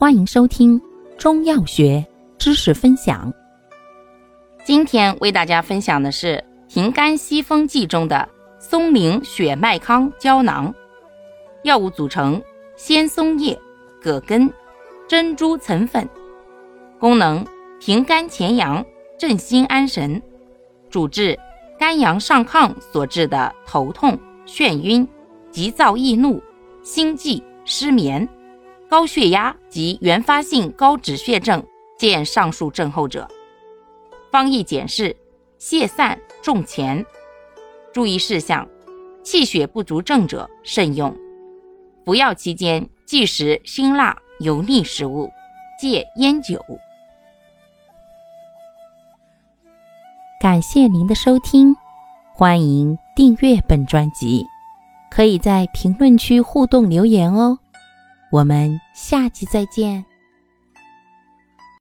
欢迎收听中药学知识分享。今天为大家分享的是平肝息风剂中的松龄血脉康胶囊。药物组成：鲜松叶、葛根、珍珠岑粉。功能：平肝潜阳，镇心安神。主治：肝阳上亢所致的头痛、眩晕、急躁易怒、心悸、失眠、高血压及原发性高脂血症，见上述症候者。方义简释：泻散重前。注意事项：气血不足症者慎用。服药期间忌食辛辣油腻食物，戒烟酒。感谢您的收听，欢迎订阅本专辑，可以在评论区互动留言哦。我们下期再见。